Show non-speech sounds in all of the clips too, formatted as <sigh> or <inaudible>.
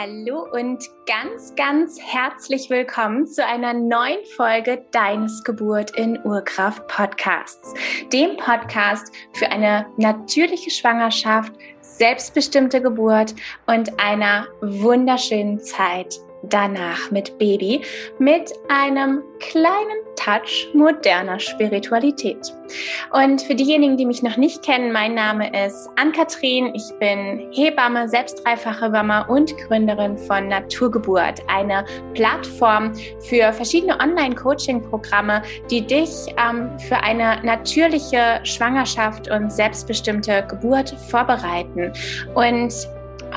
Hallo und ganz, ganz herzlich willkommen zu einer neuen Folge Deines Geburt in Urkraft Podcasts, dem Podcast für eine natürliche Schwangerschaft, selbstbestimmte Geburt und einer wunderschönen Zeit danach mit Baby mit einem kleinen Touch moderner Spiritualität. Und für diejenigen, die mich noch nicht kennen, mein Name ist Ann-Kathrin. Ich bin Hebamme, selbst dreifache Mama und Gründerin von Naturgeburt, eine Plattform für verschiedene Online-Coaching-Programme, die dich ähm, für eine natürliche Schwangerschaft und selbstbestimmte Geburt vorbereiten. Und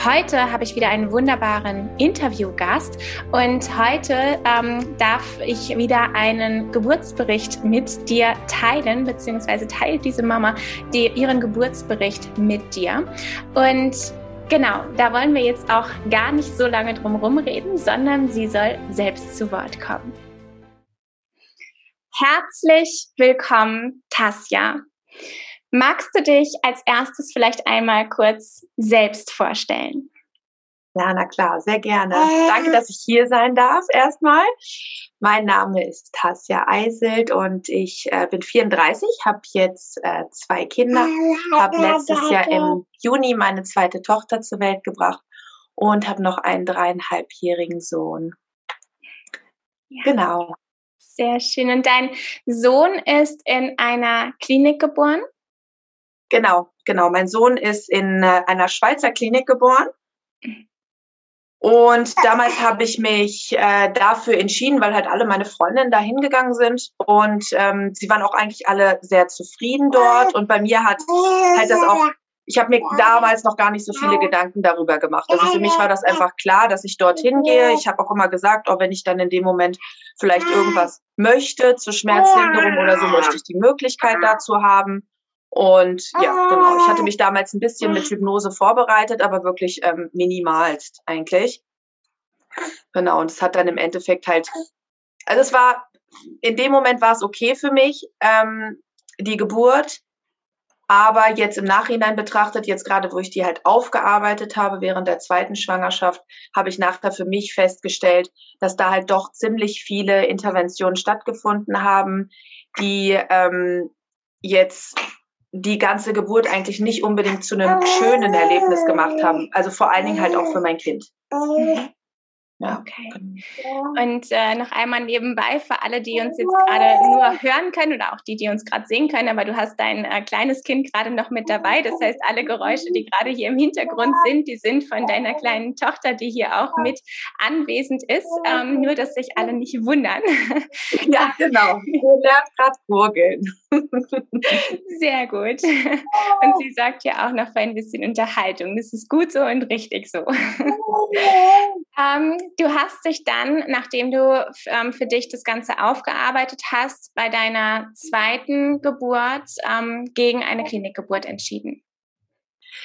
Heute habe ich wieder einen wunderbaren Interviewgast und heute ähm, darf ich wieder einen Geburtsbericht mit dir teilen, beziehungsweise teilt diese Mama die, ihren Geburtsbericht mit dir. Und genau, da wollen wir jetzt auch gar nicht so lange drum herum reden, sondern sie soll selbst zu Wort kommen. Herzlich willkommen, Tasja. Magst du dich als erstes vielleicht einmal kurz selbst vorstellen? Ja, na klar, sehr gerne. Danke, dass ich hier sein darf erstmal. Mein Name ist Tasja Eiselt und ich äh, bin 34, habe jetzt äh, zwei Kinder, habe letztes Jahr im Juni meine zweite Tochter zur Welt gebracht und habe noch einen dreieinhalbjährigen Sohn. Ja. Genau. Sehr schön. Und dein Sohn ist in einer Klinik geboren? Genau, genau. Mein Sohn ist in äh, einer Schweizer Klinik geboren. Und damals habe ich mich äh, dafür entschieden, weil halt alle meine Freundinnen da hingegangen sind und ähm, sie waren auch eigentlich alle sehr zufrieden dort. Und bei mir hat halt das auch, ich habe mir damals noch gar nicht so viele Gedanken darüber gemacht. Also für mich war das einfach klar, dass ich dorthin gehe. Ich habe auch immer gesagt, auch wenn ich dann in dem Moment vielleicht irgendwas möchte zur Schmerzlinderung oder so, möchte ich die Möglichkeit dazu haben. Und ja, genau. Ich hatte mich damals ein bisschen mit Hypnose vorbereitet, aber wirklich ähm, minimalst eigentlich. Genau, und es hat dann im Endeffekt halt, also es war, in dem Moment war es okay für mich, ähm, die Geburt, aber jetzt im Nachhinein betrachtet, jetzt gerade wo ich die halt aufgearbeitet habe während der zweiten Schwangerschaft, habe ich nachher für mich festgestellt, dass da halt doch ziemlich viele Interventionen stattgefunden haben, die ähm, jetzt die ganze Geburt eigentlich nicht unbedingt zu einem schönen Erlebnis gemacht haben. Also vor allen Dingen halt auch für mein Kind. Mhm. Ja. Okay. Und äh, noch einmal nebenbei für alle, die uns jetzt gerade nur hören können oder auch die, die uns gerade sehen können, aber du hast dein äh, kleines Kind gerade noch mit dabei. Das heißt, alle Geräusche, die gerade hier im Hintergrund sind, die sind von deiner kleinen Tochter, die hier auch mit anwesend ist. Ähm, nur, dass sich alle nicht wundern. Ja, <laughs> genau. Du lernst gerade Gurgeln. <laughs> Sehr gut. Und sie sagt ja auch noch für ein bisschen Unterhaltung. Das ist gut so und richtig so. <laughs> ähm, du hast dich dann, nachdem du ähm, für dich das Ganze aufgearbeitet hast, bei deiner zweiten Geburt ähm, gegen eine Klinikgeburt entschieden.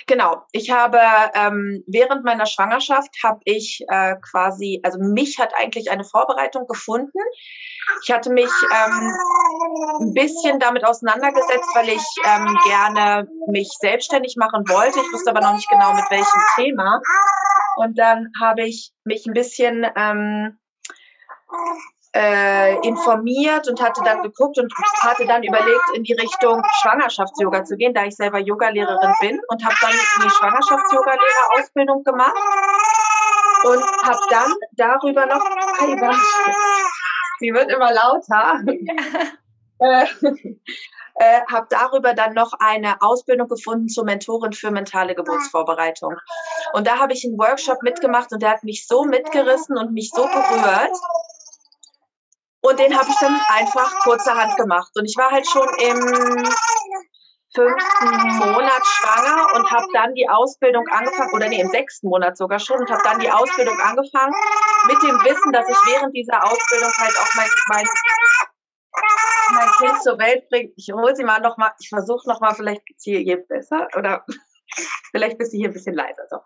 Genau, ich habe ähm, während meiner Schwangerschaft habe ich äh, quasi, also mich hat eigentlich eine Vorbereitung gefunden. Ich hatte mich ähm, ein bisschen damit auseinandergesetzt, weil ich ähm, gerne mich selbstständig machen wollte. Ich wusste aber noch nicht genau mit welchem Thema. Und dann habe ich mich ein bisschen ähm, äh, informiert und hatte dann geguckt und hatte dann überlegt, in die Richtung Schwangerschafts-Yoga zu gehen, da ich selber Yogalehrerin bin und habe dann die Schwangerschafts-Yoga-Lehrerausbildung gemacht und habe dann darüber noch, sie wird immer lauter. <laughs> äh, äh, habe darüber dann noch eine Ausbildung gefunden zur Mentorin für mentale Geburtsvorbereitung. Und da habe ich einen Workshop mitgemacht und der hat mich so mitgerissen und mich so berührt. Und den habe ich dann einfach kurzerhand gemacht. Und ich war halt schon im fünften Monat schwanger und habe dann die Ausbildung angefangen, oder nee, im sechsten Monat sogar schon, und habe dann die Ausbildung angefangen mit dem Wissen, dass ich während dieser Ausbildung halt auch mein, mein mein Kind zur Welt bringt, ich hole sie mal noch mal, ich versuche noch mal, vielleicht geht's hier, hier besser oder <laughs> vielleicht bist du hier ein bisschen leiser. So.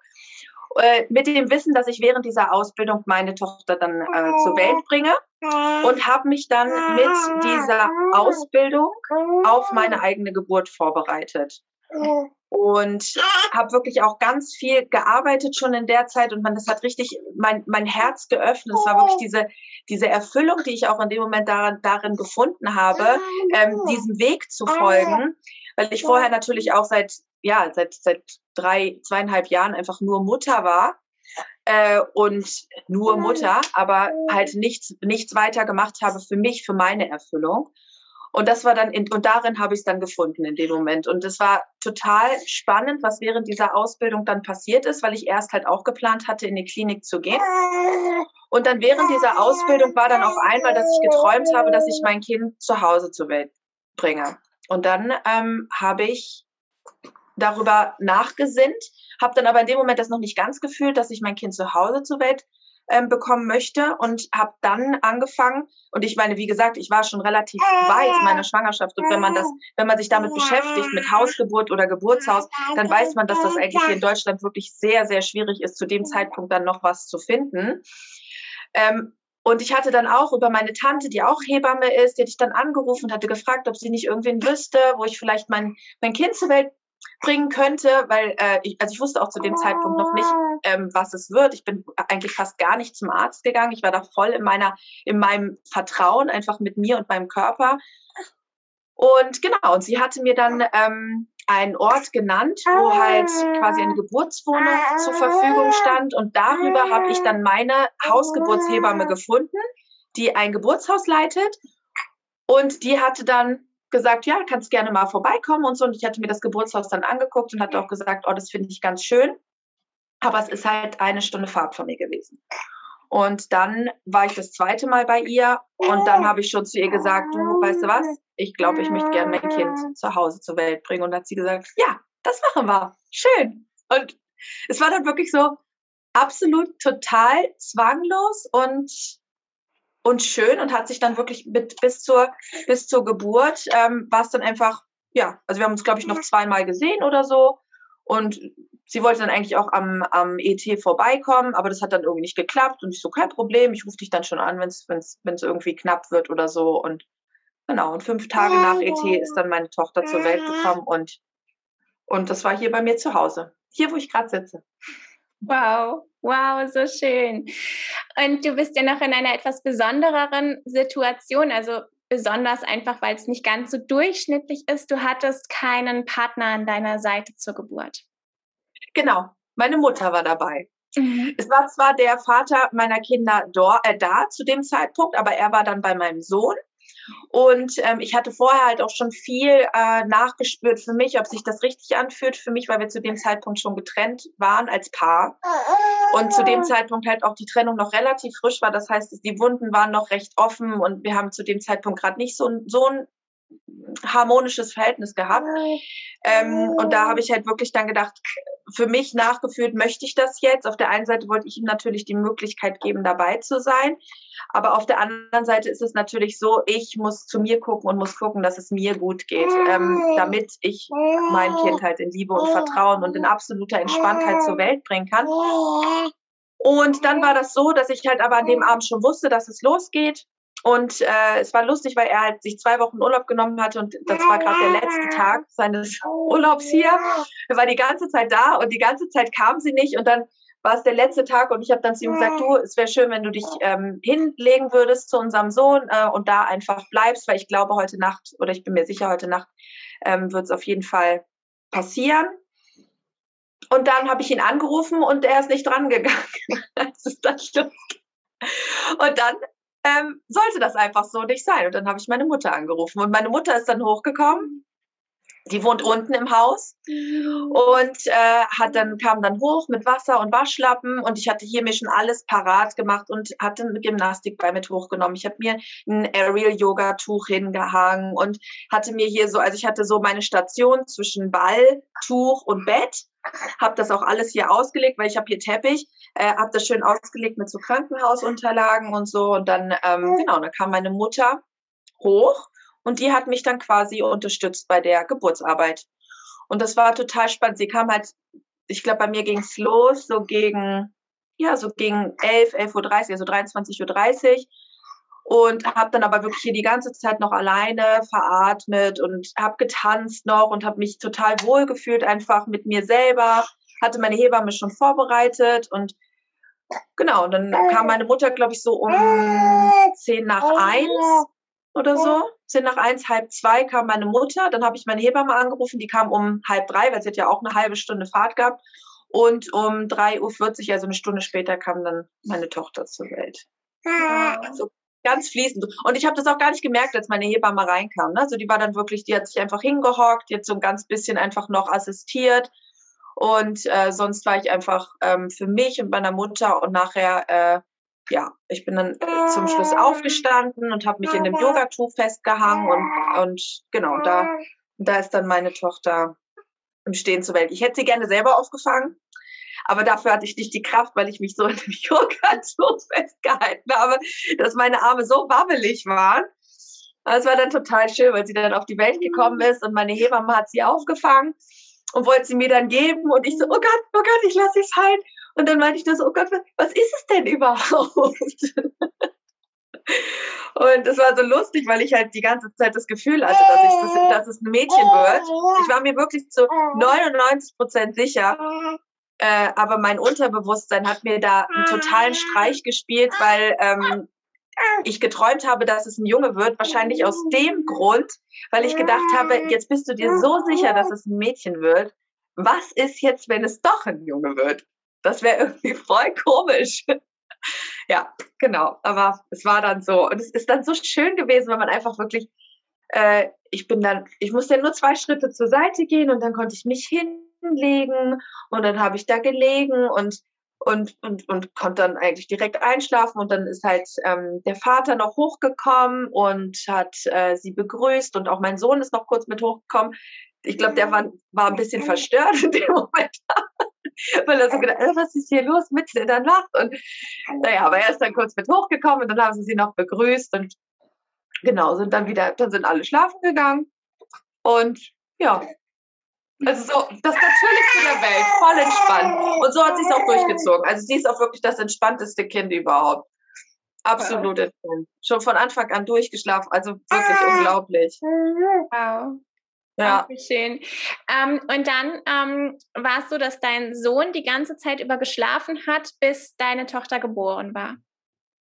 Äh, mit dem Wissen, dass ich während dieser Ausbildung meine Tochter dann äh, zur Welt bringe und habe mich dann mit dieser Ausbildung auf meine eigene Geburt vorbereitet. Und habe wirklich auch ganz viel gearbeitet schon in der Zeit und man das hat richtig mein mein Herz geöffnet. Es war wirklich diese diese Erfüllung, die ich auch in dem Moment darin darin gefunden habe, ähm, diesem Weg zu folgen, weil ich vorher natürlich auch seit ja seit seit drei zweieinhalb Jahren einfach nur Mutter war äh, und nur Mutter, aber halt nichts nichts weiter gemacht habe für mich für meine Erfüllung. Und das war dann, in, und darin habe ich es dann gefunden in dem Moment. Und es war total spannend, was während dieser Ausbildung dann passiert ist, weil ich erst halt auch geplant hatte, in die Klinik zu gehen. Und dann während dieser Ausbildung war dann auf einmal, dass ich geträumt habe, dass ich mein Kind zu Hause zur Welt bringe. Und dann ähm, habe ich darüber nachgesinnt, habe dann aber in dem Moment das noch nicht ganz gefühlt, dass ich mein Kind zu Hause zur Welt ähm, bekommen möchte und habe dann angefangen und ich meine, wie gesagt, ich war schon relativ weit in meiner Schwangerschaft und wenn man das, wenn man sich damit beschäftigt mit Hausgeburt oder Geburtshaus, dann weiß man, dass das eigentlich hier in Deutschland wirklich sehr, sehr schwierig ist, zu dem Zeitpunkt dann noch was zu finden. Ähm, und ich hatte dann auch über meine Tante, die auch Hebamme ist, die hatte ich dann angerufen und hatte gefragt, ob sie nicht irgendwen wüsste, wo ich vielleicht mein, mein Kind zur Welt bringen könnte, weil äh, ich, also ich wusste auch zu dem Zeitpunkt noch nicht, ähm, was es wird. Ich bin eigentlich fast gar nicht zum Arzt gegangen. Ich war da voll in meiner, in meinem Vertrauen einfach mit mir und meinem Körper. Und genau, und sie hatte mir dann ähm, einen Ort genannt, wo halt quasi eine Geburtswohnung zur Verfügung stand. Und darüber habe ich dann meine Hausgeburtshebamme gefunden, die ein Geburtshaus leitet. Und die hatte dann gesagt, ja, kannst gerne mal vorbeikommen und so. Und ich hatte mir das Geburtshaus dann angeguckt und hatte auch gesagt, oh, das finde ich ganz schön. Aber es ist halt eine Stunde Fahrt von mir gewesen. Und dann war ich das zweite Mal bei ihr und dann habe ich schon zu ihr gesagt, du, weißt du was? Ich glaube, ich möchte gerne mein Kind zu Hause zur Welt bringen. Und dann hat sie gesagt, ja, das machen wir. Schön. Und es war dann wirklich so absolut total zwanglos und und schön und hat sich dann wirklich mit bis zur bis zur Geburt ähm, war es dann einfach ja also wir haben uns glaube ich noch zweimal gesehen oder so. Und sie wollte dann eigentlich auch am, am ET vorbeikommen aber das hat dann irgendwie nicht geklappt. Und ich so kein Problem ich rufe dich dann schon an wenn es wenn es irgendwie knapp wird oder so. Und genau und fünf Tage nach ET ist dann meine Tochter zur Welt gekommen und und das war hier bei mir zu Hause. Hier wo ich gerade sitze Wow, wow, so schön. Und du bist ja noch in einer etwas besondereren Situation, also besonders einfach, weil es nicht ganz so durchschnittlich ist. Du hattest keinen Partner an deiner Seite zur Geburt. Genau, meine Mutter war dabei. Mhm. Es war zwar der Vater meiner Kinder da, äh, da zu dem Zeitpunkt, aber er war dann bei meinem Sohn. Und ähm, ich hatte vorher halt auch schon viel äh, nachgespürt für mich, ob sich das richtig anfühlt für mich, weil wir zu dem Zeitpunkt schon getrennt waren als Paar. Und zu dem Zeitpunkt halt auch die Trennung noch relativ frisch war. Das heißt, die Wunden waren noch recht offen und wir haben zu dem Zeitpunkt gerade nicht so, so ein harmonisches Verhältnis gehabt. Ähm, und da habe ich halt wirklich dann gedacht, für mich nachgefühlt, möchte ich das jetzt? Auf der einen Seite wollte ich ihm natürlich die Möglichkeit geben, dabei zu sein. Aber auf der anderen Seite ist es natürlich so, ich muss zu mir gucken und muss gucken, dass es mir gut geht, ähm, damit ich mein Kind halt in Liebe und Vertrauen und in absoluter Entspanntheit zur Welt bringen kann. Und dann war das so, dass ich halt aber an dem Abend schon wusste, dass es losgeht. Und äh, es war lustig, weil er halt sich zwei Wochen Urlaub genommen hatte und das war gerade der letzte Tag seines Urlaubs hier. Er war die ganze Zeit da und die ganze Zeit kam sie nicht und dann war es der letzte Tag und ich habe dann zu ihm gesagt, du, es wäre schön, wenn du dich ähm, hinlegen würdest zu unserem Sohn äh, und da einfach bleibst, weil ich glaube, heute Nacht oder ich bin mir sicher, heute Nacht ähm, wird es auf jeden Fall passieren. Und dann habe ich ihn angerufen und er ist nicht dran gegangen. <laughs> das ist dann Und dann ähm, sollte das einfach so nicht sein. Und dann habe ich meine Mutter angerufen. Und meine Mutter ist dann hochgekommen. Die wohnt unten im Haus und äh, hat dann kam dann hoch mit Wasser und Waschlappen und ich hatte hier mir schon alles parat gemacht und hatte ein Gymnastikball mit hochgenommen. Ich habe mir ein Aerial Yoga Tuch hingehangen und hatte mir hier so, also ich hatte so meine Station zwischen Ball, Tuch und Bett habe das auch alles hier ausgelegt, weil ich habe hier Teppich, äh, habe das schön ausgelegt mit so Krankenhausunterlagen und so. Und dann, ähm, genau, dann kam meine Mutter hoch und die hat mich dann quasi unterstützt bei der Geburtsarbeit. Und das war total spannend. Sie kam halt, ich glaube, bei mir ging es los, so gegen, ja, so gegen 11, 11.30 Uhr, also 23.30 Uhr. Und habe dann aber wirklich hier die ganze Zeit noch alleine veratmet und habe getanzt noch und habe mich total wohl gefühlt einfach mit mir selber. Hatte meine Hebamme schon vorbereitet und genau, und dann kam meine Mutter, glaube ich, so um zehn nach eins oder so. Zehn nach eins, halb zwei kam meine Mutter. Dann habe ich meine Hebamme angerufen, die kam um halb drei, weil sie hat ja auch eine halbe Stunde Fahrt gehabt. Und um 3.40 Uhr, also eine Stunde später, kam dann meine Tochter zur Welt. Also ganz fließend. Und ich habe das auch gar nicht gemerkt, als meine Hebamme reinkam. Ne? Also die war dann wirklich, die hat sich einfach hingehockt, jetzt so ein ganz bisschen einfach noch assistiert. Und äh, sonst war ich einfach ähm, für mich und meiner Mutter und nachher, äh, ja, ich bin dann zum Schluss aufgestanden und habe mich in dem Yogatuch festgehangen und, und genau, da, da ist dann meine Tochter im Stehen zur Welt. Ich hätte sie gerne selber aufgefangen, aber dafür hatte ich nicht die Kraft, weil ich mich so in dem Yoga-Tuch <laughs> festgehalten habe, dass meine Arme so wabbelig waren. Es war dann total schön, weil sie dann auf die Welt gekommen ist und meine Hebamme hat sie aufgefangen und wollte sie mir dann geben und ich so, oh Gott, oh Gott, ich lasse es halt. Und dann meinte ich nur so, oh Gott, was ist es denn <laughs> überhaupt? Und es war so lustig, weil ich halt die ganze Zeit das Gefühl hatte, dass, ich, dass, dass es ein Mädchen wird. Ich war mir wirklich zu 99 Prozent sicher, äh, aber mein Unterbewusstsein hat mir da einen totalen Streich gespielt, weil ähm, ich geträumt habe, dass es ein Junge wird. Wahrscheinlich aus dem Grund, weil ich gedacht habe, jetzt bist du dir so sicher, dass es ein Mädchen wird. Was ist jetzt, wenn es doch ein Junge wird? Das wäre irgendwie voll komisch. ja, genau. Aber es war dann so. Und es ist dann so schön gewesen, wenn man einfach wirklich, äh, ich bin dann, ich musste nur zwei Schritte zur Seite gehen und dann konnte ich mich hin legen und dann habe ich da gelegen und und, und, und konnte dann eigentlich direkt einschlafen und dann ist halt ähm, der Vater noch hochgekommen und hat äh, sie begrüßt und auch mein Sohn ist noch kurz mit hochgekommen. Ich glaube, der war, war ein bisschen verstört in dem Moment, <laughs> weil er so gedacht, äh, was ist hier los mitten in der Nacht? Und naja, aber er ist dann kurz mit hochgekommen und dann haben sie sie noch begrüßt und genau, sind dann wieder, dann sind alle schlafen gegangen und ja, also so das Natürlichste der Welt, voll entspannt. Und so hat sie es auch durchgezogen. Also sie ist auch wirklich das entspannteste Kind überhaupt. Absolut ja. entspannt. Schon von Anfang an durchgeschlafen. Also wirklich ah. unglaublich. Wow. Ja. Schön. Ähm, und dann ähm, war es so, dass dein Sohn die ganze Zeit über geschlafen hat, bis deine Tochter geboren war.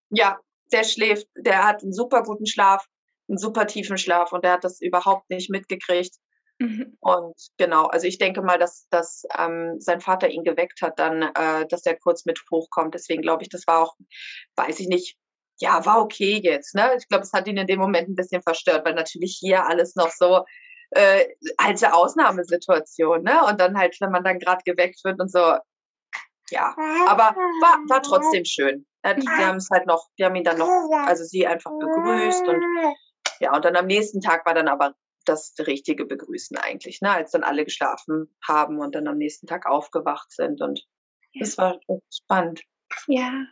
Ja, der schläft, der hat einen super guten Schlaf, einen super tiefen Schlaf und der hat das überhaupt nicht mitgekriegt. Mhm. Und genau, also ich denke mal, dass, dass ähm, sein Vater ihn geweckt hat, dann, äh, dass er kurz mit hochkommt. Deswegen glaube ich, das war auch, weiß ich nicht, ja, war okay jetzt. Ne? Ich glaube, es hat ihn in dem Moment ein bisschen verstört, weil natürlich hier alles noch so äh, alte Ausnahmesituation, ne? Und dann halt, wenn man dann gerade geweckt wird und so, ja, aber war, war trotzdem schön. Die haben es halt noch, die haben ihn dann noch, also sie einfach begrüßt und ja, und dann am nächsten Tag war dann aber das richtige Begrüßen eigentlich, ne? als dann alle geschlafen haben und dann am nächsten Tag aufgewacht sind. Und ja. das war spannend. Ja.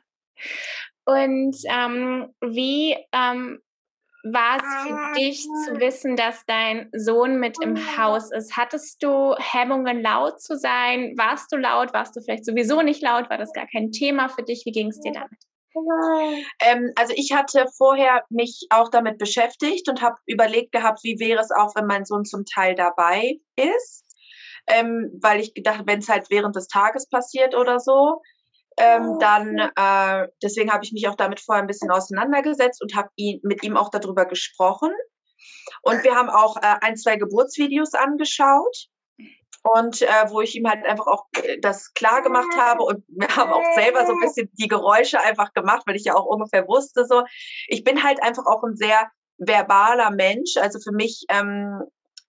Und ähm, wie ähm, war es für dich zu wissen, dass dein Sohn mit im Haus ist? Hattest du Hemmungen, laut zu sein? Warst du laut? Warst du vielleicht sowieso nicht laut? War das gar kein Thema für dich? Wie ging es dir damit? Ähm, also ich hatte vorher mich auch damit beschäftigt und habe überlegt gehabt, wie wäre es auch, wenn mein Sohn zum Teil dabei ist, ähm, weil ich gedacht, wenn es halt während des Tages passiert oder so, ähm, dann äh, deswegen habe ich mich auch damit vorher ein bisschen auseinandergesetzt und habe ihn mit ihm auch darüber gesprochen. Und wir haben auch äh, ein, zwei Geburtsvideos angeschaut und äh, wo ich ihm halt einfach auch äh, das klar gemacht habe und wir haben auch selber so ein bisschen die Geräusche einfach gemacht, weil ich ja auch ungefähr wusste so, ich bin halt einfach auch ein sehr verbaler Mensch, also für mich ähm,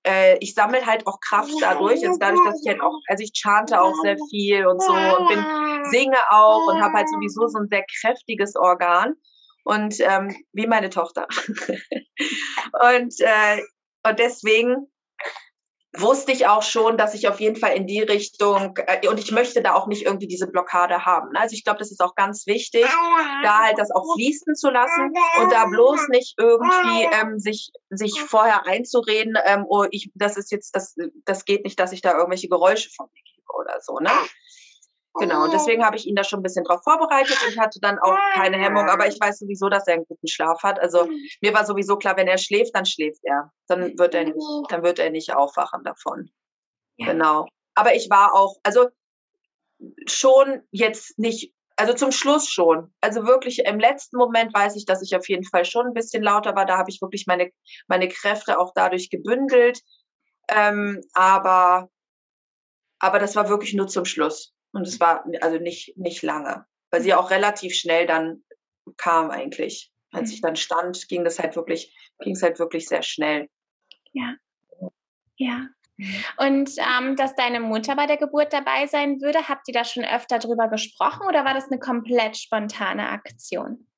äh, ich sammle halt auch Kraft dadurch, also dadurch, dass ich halt auch, also ich chante auch sehr viel und so und bin, singe auch und habe halt sowieso so ein sehr kräftiges Organ. Und ähm, wie meine Tochter. <laughs> und, äh, und deswegen wusste ich auch schon, dass ich auf jeden Fall in die Richtung, äh, und ich möchte da auch nicht irgendwie diese Blockade haben. Also ich glaube, das ist auch ganz wichtig, da halt das auch fließen zu lassen und da bloß nicht irgendwie ähm, sich, sich vorher einzureden, ähm, oh, ich, das ist jetzt, das, das geht nicht, dass ich da irgendwelche Geräusche von mir gebe oder so. Ne? Genau, deswegen habe ich ihn da schon ein bisschen drauf vorbereitet und hatte dann auch keine Hemmung. Aber ich weiß sowieso, dass er einen guten Schlaf hat. Also mir war sowieso klar, wenn er schläft, dann schläft er. Dann wird er nicht, dann wird er nicht aufwachen davon. Ja. Genau. Aber ich war auch, also schon jetzt nicht, also zum Schluss schon. Also wirklich im letzten Moment weiß ich, dass ich auf jeden Fall schon ein bisschen lauter war. Da habe ich wirklich meine, meine Kräfte auch dadurch gebündelt. Ähm, aber, aber das war wirklich nur zum Schluss. Und es war also nicht, nicht lange, weil sie auch relativ schnell dann kam eigentlich. Als ich dann stand, ging das halt wirklich, ging es halt wirklich sehr schnell. Ja. Ja. Und ähm, dass deine Mutter bei der Geburt dabei sein würde, habt ihr da schon öfter drüber gesprochen oder war das eine komplett spontane Aktion?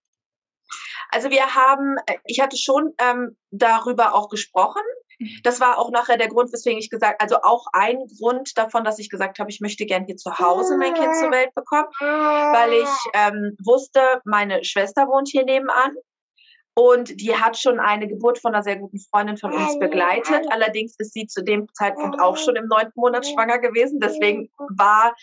Also wir haben, äh, ich hatte schon ähm, darüber auch gesprochen. Das war auch nachher der Grund, weswegen ich gesagt, also auch ein Grund davon, dass ich gesagt habe, ich möchte gern hier zu Hause mein Kind zur Welt bekommen, weil ich ähm, wusste, meine Schwester wohnt hier nebenan und die hat schon eine Geburt von einer sehr guten Freundin von uns begleitet. Allerdings ist sie zu dem Zeitpunkt auch schon im neunten Monat schwanger gewesen. Deswegen war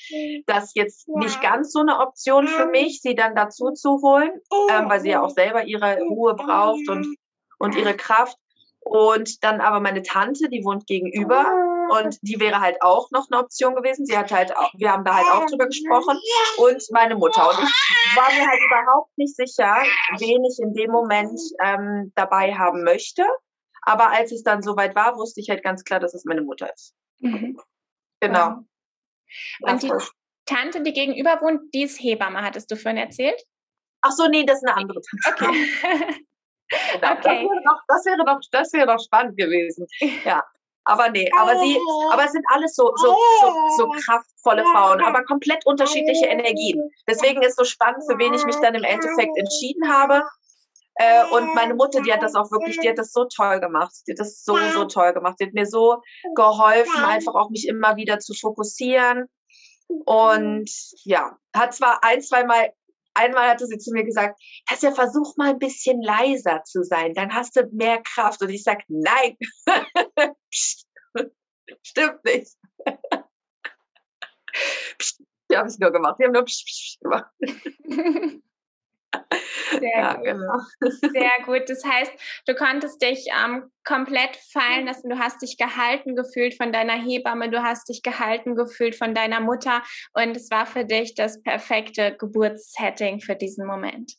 das jetzt nicht ganz so eine Option für mich, sie dann dazu zu holen, ähm, weil sie ja auch selber ihre Ruhe braucht und, und ihre Kraft. Und dann aber meine Tante, die wohnt gegenüber und die wäre halt auch noch eine Option gewesen. Sie hat halt auch, wir haben da halt auch drüber gesprochen und meine Mutter. Und ich war mir halt überhaupt nicht sicher, wen ich in dem Moment ähm, dabei haben möchte. Aber als es dann soweit war, wusste ich halt ganz klar, dass es meine Mutter ist. Mhm. Genau. Und die Tante, die gegenüber wohnt, die ist Hebamme, hattest du vorhin erzählt? Ach so, nee, das ist eine andere Tante. Okay. <laughs> <laughs> Okay. Das, wäre doch, das, wäre doch, das wäre doch spannend gewesen. Ja. Aber nee, aber sie, aber es sind alles so, so, so, so kraftvolle Frauen, aber komplett unterschiedliche Energien. Deswegen ist so spannend, für wen ich mich dann im Endeffekt entschieden habe. Äh, und meine Mutter, die hat das auch wirklich, die hat das so toll gemacht. Die hat das so, so toll gemacht. Die hat mir so geholfen, einfach auch mich immer wieder zu fokussieren. Und ja, hat zwar ein, zwei Mal einmal hatte sie zu mir gesagt, dass ja versuch mal ein bisschen leiser zu sein, dann hast du mehr Kraft. Und ich sage, nein, <laughs> stimmt nicht. <laughs> Die habe ich nur gemacht. Die haben nur gemacht. <laughs> Sehr ja, gut. genau. Sehr gut. Das heißt, du konntest dich ähm, komplett fallen lassen. Du hast dich gehalten gefühlt von deiner Hebamme, du hast dich gehalten gefühlt von deiner Mutter und es war für dich das perfekte Geburtssetting für diesen Moment.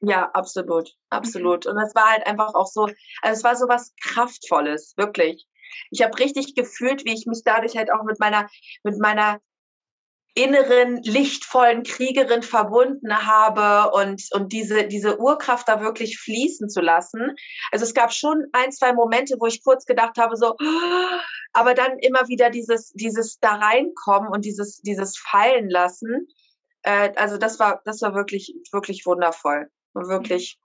Ja, absolut, absolut. Und es war halt einfach auch so, also es war so was Kraftvolles, wirklich. Ich habe richtig gefühlt, wie ich mich dadurch halt auch mit meiner, mit meiner inneren, lichtvollen Kriegerin verbunden habe und, und diese, diese Urkraft da wirklich fließen zu lassen. Also es gab schon ein, zwei Momente, wo ich kurz gedacht habe, so, aber dann immer wieder dieses, dieses da reinkommen und dieses, dieses fallen lassen. Äh, also das war, das war wirklich, wirklich wundervoll. Wirklich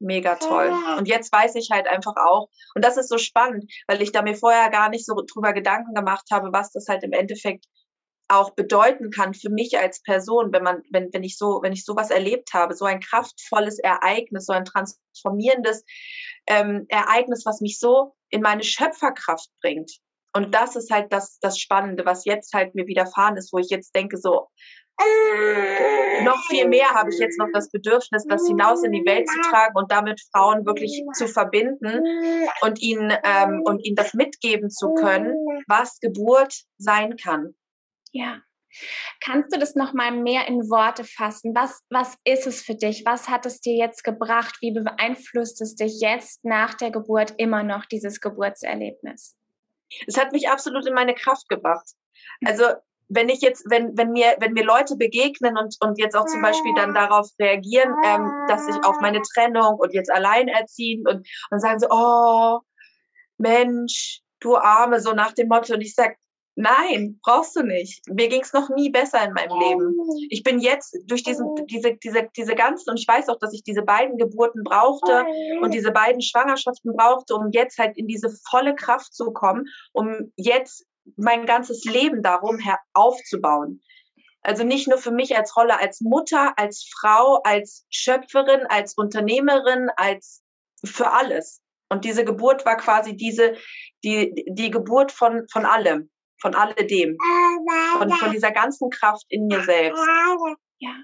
mega toll. Und jetzt weiß ich halt einfach auch, und das ist so spannend, weil ich da mir vorher gar nicht so drüber Gedanken gemacht habe, was das halt im Endeffekt auch bedeuten kann für mich als Person, wenn man, wenn, wenn ich so, wenn ich sowas erlebt habe, so ein kraftvolles Ereignis, so ein transformierendes ähm, Ereignis, was mich so in meine Schöpferkraft bringt. Und das ist halt das, das Spannende, was jetzt halt mir widerfahren ist, wo ich jetzt denke, so, noch viel mehr habe ich jetzt noch das Bedürfnis, das hinaus in die Welt zu tragen und damit Frauen wirklich zu verbinden und ihnen ähm, und ihnen das mitgeben zu können, was Geburt sein kann. Ja. Kannst du das nochmal mehr in Worte fassen? Was, was ist es für dich? Was hat es dir jetzt gebracht? Wie beeinflusst es dich jetzt nach der Geburt immer noch, dieses Geburtserlebnis? Es hat mich absolut in meine Kraft gebracht. Also wenn ich jetzt, wenn, wenn mir, wenn mir Leute begegnen und, und jetzt auch zum Beispiel dann darauf reagieren, ähm, dass ich auf meine Trennung und jetzt alleinerziehend und, und sagen so, oh, Mensch, du Arme, so nach dem Motto. Und ich sag, Nein, brauchst du nicht. Mir ging es noch nie besser in meinem Leben. Ich bin jetzt durch diesen, diese, diese, diese ganzen, und ich weiß auch, dass ich diese beiden Geburten brauchte und diese beiden Schwangerschaften brauchte, um jetzt halt in diese volle Kraft zu kommen, um jetzt mein ganzes Leben darum her aufzubauen. Also nicht nur für mich als Rolle als Mutter, als Frau, als Schöpferin, als Unternehmerin, als für alles. Und diese Geburt war quasi diese, die, die Geburt von, von allem. Von alledem, von, von dieser ganzen Kraft in mir selbst. Ja,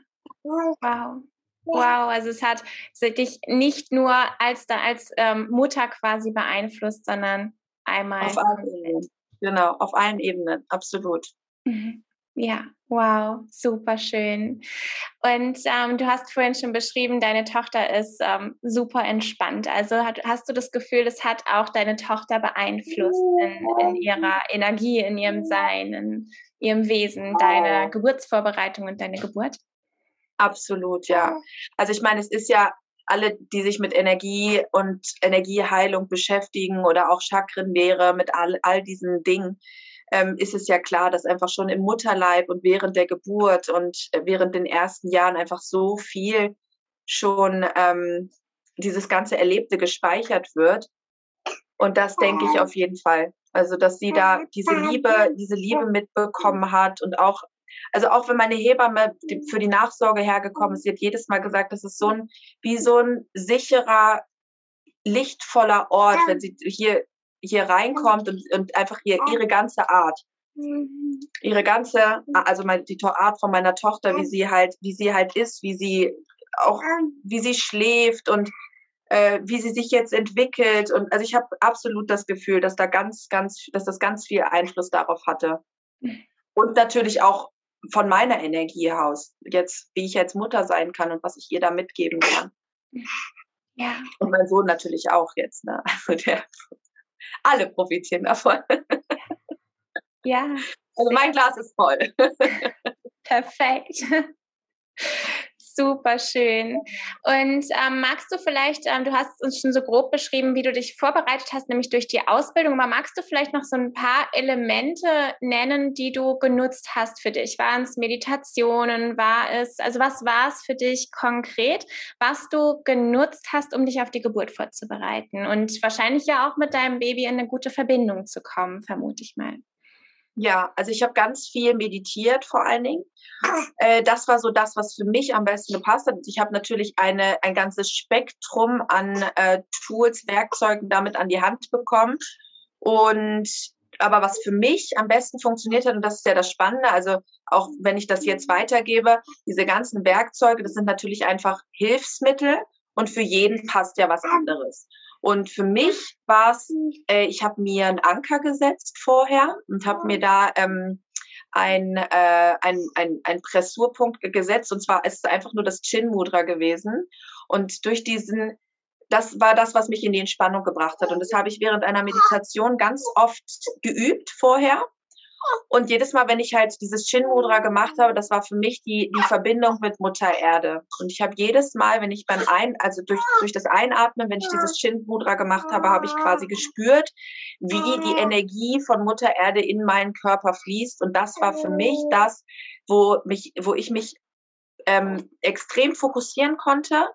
wow. Wow, also es hat dich nicht nur als, als ähm, Mutter quasi beeinflusst, sondern einmal. Auf allen Ebenen. Genau, auf allen Ebenen, absolut. Mhm. Ja, wow, super schön. Und ähm, du hast vorhin schon beschrieben, deine Tochter ist ähm, super entspannt. Also hat, hast du das Gefühl, das hat auch deine Tochter beeinflusst in, in ihrer Energie, in ihrem Sein, in ihrem Wesen, deine Geburtsvorbereitung und deine Geburt? Absolut, ja. Also ich meine, es ist ja alle, die sich mit Energie und Energieheilung beschäftigen oder auch Chakrenlehre, mit all, all diesen Dingen, ähm, ist es ja klar, dass einfach schon im Mutterleib und während der Geburt und äh, während den ersten Jahren einfach so viel schon ähm, dieses ganze Erlebte gespeichert wird. Und das denke ich auf jeden Fall. Also, dass sie da diese Liebe, diese Liebe mitbekommen hat und auch, also auch wenn meine Hebamme für die Nachsorge hergekommen ist, sie hat jedes Mal gesagt, das ist so ein, wie so ein sicherer, lichtvoller Ort, wenn sie hier hier reinkommt und, und einfach ihr, ihre ganze Art. Ihre ganze, also mein, die Art von meiner Tochter, wie sie halt, wie sie halt ist, wie sie auch, wie sie schläft und äh, wie sie sich jetzt entwickelt. Und also ich habe absolut das Gefühl, dass da ganz, ganz, dass das ganz viel Einfluss darauf hatte. Und natürlich auch von meiner Energie aus, jetzt, wie ich jetzt Mutter sein kann und was ich ihr da mitgeben kann. Ja. Und mein Sohn natürlich auch jetzt, ne? Also der alle profitieren davon. Ja. Also mein Glas ist voll. <laughs> Perfekt. Super schön. Und ähm, magst du vielleicht, ähm, du hast uns schon so grob beschrieben, wie du dich vorbereitet hast, nämlich durch die Ausbildung, aber magst du vielleicht noch so ein paar Elemente nennen, die du genutzt hast für dich? Waren es Meditationen? War es, also was war es für dich konkret, was du genutzt hast, um dich auf die Geburt vorzubereiten und wahrscheinlich ja auch mit deinem Baby in eine gute Verbindung zu kommen, vermute ich mal. Ja, also ich habe ganz viel meditiert vor allen Dingen. Äh, das war so das, was für mich am besten gepasst hat. Ich habe natürlich eine, ein ganzes Spektrum an äh, Tools, Werkzeugen damit an die Hand bekommen. Und aber was für mich am besten funktioniert hat, und das ist ja das Spannende, also auch wenn ich das jetzt weitergebe, diese ganzen Werkzeuge, das sind natürlich einfach Hilfsmittel und für jeden passt ja was anderes. Und für mich war es, äh, ich habe mir einen Anker gesetzt vorher und habe mir da ähm, ein, äh, ein, ein, ein Pressurpunkt gesetzt. Und zwar ist es einfach nur das Chin Mudra gewesen. Und durch diesen, das war das, was mich in die Entspannung gebracht hat. Und das habe ich während einer Meditation ganz oft geübt vorher. Und jedes Mal, wenn ich halt dieses Chin Mudra gemacht habe, das war für mich die, die Verbindung mit Mutter Erde. Und ich habe jedes Mal, wenn ich beim Ein, also durch, durch das Einatmen, wenn ich dieses Chin Mudra gemacht habe, habe ich quasi gespürt, wie die Energie von Mutter Erde in meinen Körper fließt. Und das war für mich das, wo mich, wo ich mich ähm, extrem fokussieren konnte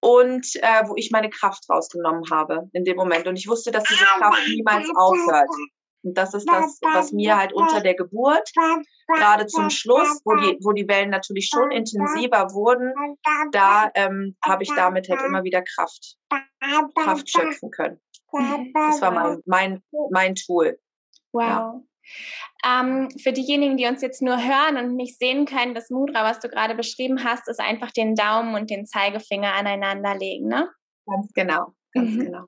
und äh, wo ich meine Kraft rausgenommen habe in dem Moment. Und ich wusste, dass diese Kraft niemals aufhört. Und das ist das, was mir halt unter der Geburt, gerade zum Schluss, wo die, wo die Wellen natürlich schon intensiver wurden, da ähm, habe ich damit halt immer wieder Kraft, Kraft schöpfen können. Das war mein, mein, mein Tool. Wow. Ja. Ähm, für diejenigen, die uns jetzt nur hören und nicht sehen können, das Mudra, was du gerade beschrieben hast, ist einfach den Daumen und den Zeigefinger aneinander legen, ne? Ganz genau, ganz mhm. genau.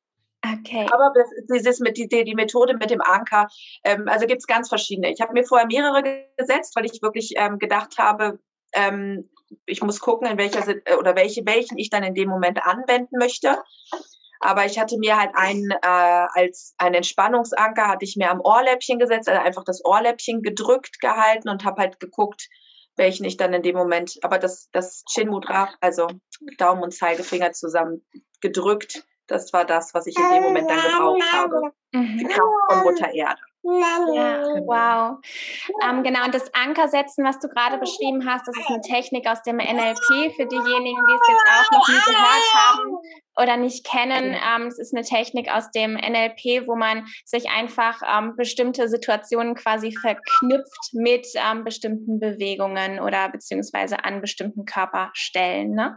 Okay. Aber ist mit die, die Methode mit dem Anker, ähm, also gibt es ganz verschiedene. Ich habe mir vorher mehrere gesetzt, weil ich wirklich ähm, gedacht habe, ähm, ich muss gucken, in welcher oder welche, welchen ich dann in dem Moment anwenden möchte. Aber ich hatte mir halt einen äh, als ein Entspannungsanker hatte ich mir am Ohrläppchen gesetzt, also einfach das Ohrläppchen gedrückt gehalten und habe halt geguckt, welchen ich dann in dem Moment. Aber das das Chin Mudra, also Daumen und Zeigefinger zusammen gedrückt, das war das, was ich in dem Moment dann gebraucht habe. Mhm. Die Kraft von Mutter Erde. Ja, wow. Ähm, genau, und das Ankersetzen, was du gerade beschrieben hast, das ist eine Technik aus dem NLP für diejenigen, die es jetzt auch noch nie gehört haben oder nicht kennen. Ähm, es ist eine Technik aus dem NLP, wo man sich einfach ähm, bestimmte Situationen quasi verknüpft mit ähm, bestimmten Bewegungen oder beziehungsweise an bestimmten Körperstellen. Ne?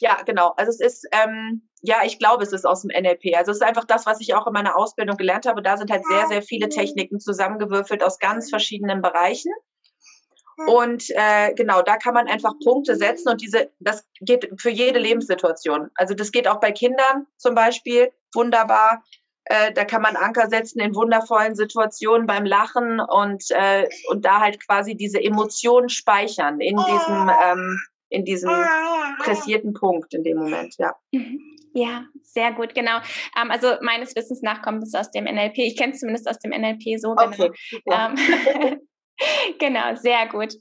Ja, genau. Also es ist, ähm, ja, ich glaube, es ist aus dem NLP. Also es ist einfach das, was ich auch in meiner Ausbildung gelernt habe. Da sind halt sehr, sehr viele Techniken zusammengewürfelt aus ganz verschiedenen Bereichen. Und äh, genau, da kann man einfach Punkte setzen und diese, das geht für jede Lebenssituation. Also das geht auch bei Kindern zum Beispiel wunderbar. Äh, da kann man Anker setzen in wundervollen Situationen beim Lachen und, äh, und da halt quasi diese Emotionen speichern in diesem, ähm, in diesem pressierten Punkt in dem Moment, ja. Mhm. Ja, sehr gut, genau. Ähm, also meines Wissens nach kommt es aus dem NLP. Ich kenne es zumindest aus dem NLP so. Okay, genau. Ähm, <laughs> genau, sehr gut.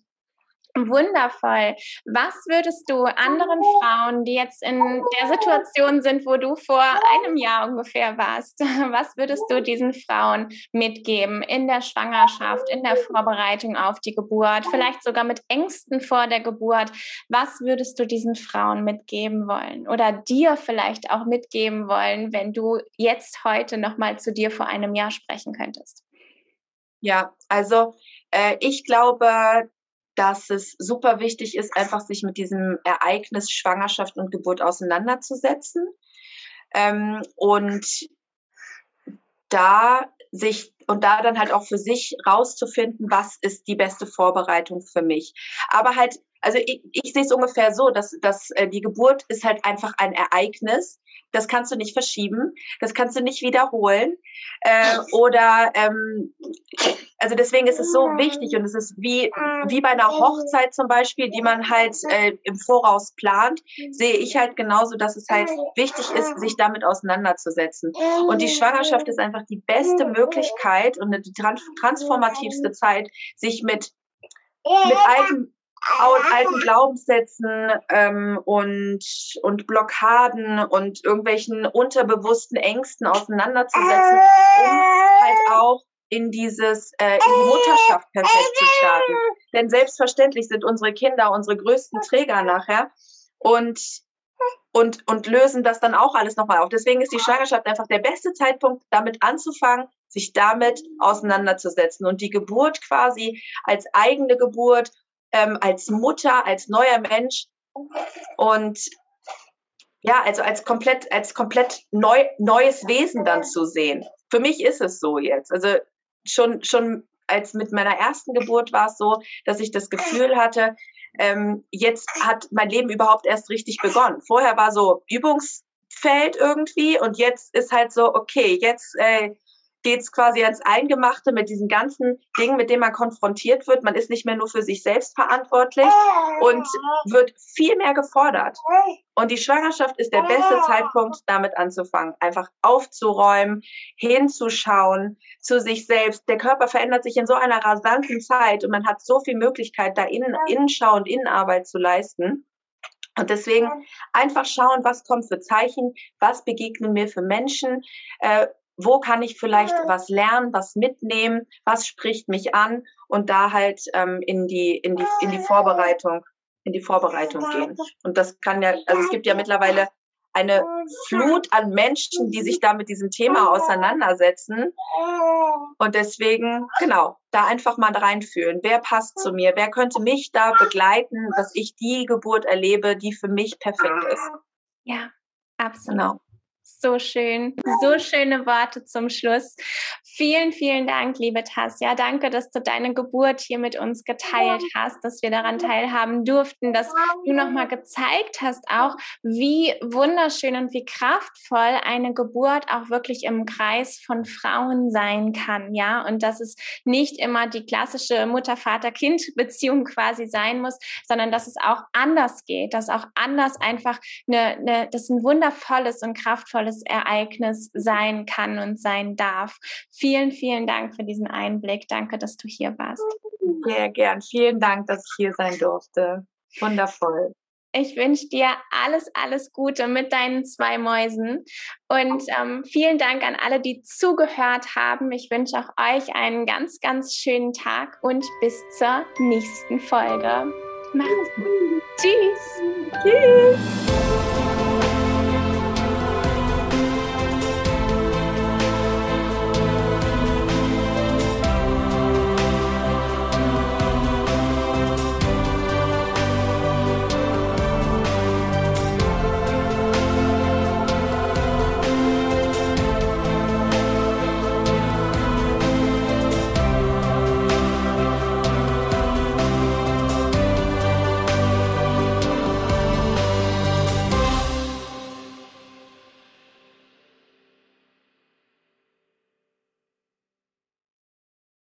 Wundervoll. Was würdest du anderen Frauen, die jetzt in der Situation sind, wo du vor einem Jahr ungefähr warst, <laughs> was würdest du diesen Frauen mitgeben in der Schwangerschaft, in der Vorbereitung auf die Geburt, vielleicht sogar mit Ängsten vor der Geburt? Was würdest du diesen Frauen mitgeben wollen oder dir vielleicht auch mitgeben wollen, wenn du jetzt heute nochmal zu dir vor einem Jahr sprechen könntest? Ja, also äh, ich glaube, dass es super wichtig ist, einfach sich mit diesem Ereignis Schwangerschaft und Geburt auseinanderzusetzen. Ähm, und da sich und da dann halt auch für sich rauszufinden, was ist die beste Vorbereitung für mich. Aber halt, also ich, ich sehe es ungefähr so, dass, dass äh, die Geburt ist halt einfach ein Ereignis, das kannst du nicht verschieben, das kannst du nicht wiederholen. Äh, oder ähm, also deswegen ist es so wichtig und es ist wie, wie bei einer Hochzeit zum Beispiel, die man halt äh, im Voraus plant, sehe ich halt genauso, dass es halt wichtig ist, sich damit auseinanderzusetzen. Und die Schwangerschaft ist einfach die beste Möglichkeit und die transformativste Zeit, sich mit mit alten alten Glaubenssätzen ähm, und, und Blockaden und irgendwelchen unterbewussten Ängsten auseinanderzusetzen, um halt auch in dieses, äh, in die Mutterschaft perfekt zu starten. Denn selbstverständlich sind unsere Kinder unsere größten Träger nachher und, und, und lösen das dann auch alles nochmal auf. Deswegen ist die Schwangerschaft einfach der beste Zeitpunkt, damit anzufangen, sich damit auseinanderzusetzen und die Geburt quasi als eigene Geburt ähm, als Mutter, als neuer Mensch und ja, also als komplett, als komplett neu, neues Wesen dann zu sehen. Für mich ist es so jetzt. Also schon, schon als mit meiner ersten Geburt war es so, dass ich das Gefühl hatte, ähm, jetzt hat mein Leben überhaupt erst richtig begonnen. Vorher war so Übungsfeld irgendwie und jetzt ist halt so, okay, jetzt äh, geht es quasi ans Eingemachte mit diesen ganzen Dingen, mit denen man konfrontiert wird. Man ist nicht mehr nur für sich selbst verantwortlich und wird viel mehr gefordert. Und die Schwangerschaft ist der beste Zeitpunkt, damit anzufangen. Einfach aufzuräumen, hinzuschauen zu sich selbst. Der Körper verändert sich in so einer rasanten Zeit und man hat so viel Möglichkeit, da innen, Innenschau und Innenarbeit zu leisten. Und deswegen einfach schauen, was kommt für Zeichen, was begegnen mir für Menschen, äh, wo kann ich vielleicht was lernen, was mitnehmen, was spricht mich an und da halt ähm, in die in die in die Vorbereitung in die Vorbereitung gehen. Und das kann ja, also es gibt ja mittlerweile eine Flut an Menschen, die sich <laughs> da mit diesem Thema auseinandersetzen. Und deswegen, genau, da einfach mal reinfühlen. Wer passt zu mir? Wer könnte mich da begleiten, dass ich die Geburt erlebe, die für mich perfekt ist? Ja, absolut. Genau. So schön, so schöne Worte zum Schluss. Vielen, vielen Dank, liebe Tasja. Danke, dass du deine Geburt hier mit uns geteilt hast, dass wir daran teilhaben durften, dass du nochmal gezeigt hast, auch wie wunderschön und wie kraftvoll eine Geburt auch wirklich im Kreis von Frauen sein kann, ja, und dass es nicht immer die klassische Mutter-Vater-Kind-Beziehung quasi sein muss, sondern dass es auch anders geht, dass auch anders einfach eine, eine das ein wundervolles und kraftvolles Ereignis sein kann und sein darf. Vielen, vielen Dank für diesen Einblick. Danke, dass du hier warst. Sehr gern. Vielen Dank, dass ich hier sein durfte. Wundervoll. Ich wünsche dir alles, alles Gute mit deinen zwei Mäusen. Und ähm, vielen Dank an alle, die zugehört haben. Ich wünsche auch euch einen ganz, ganz schönen Tag und bis zur nächsten Folge. Macht's gut. Tschüss. Tschüss.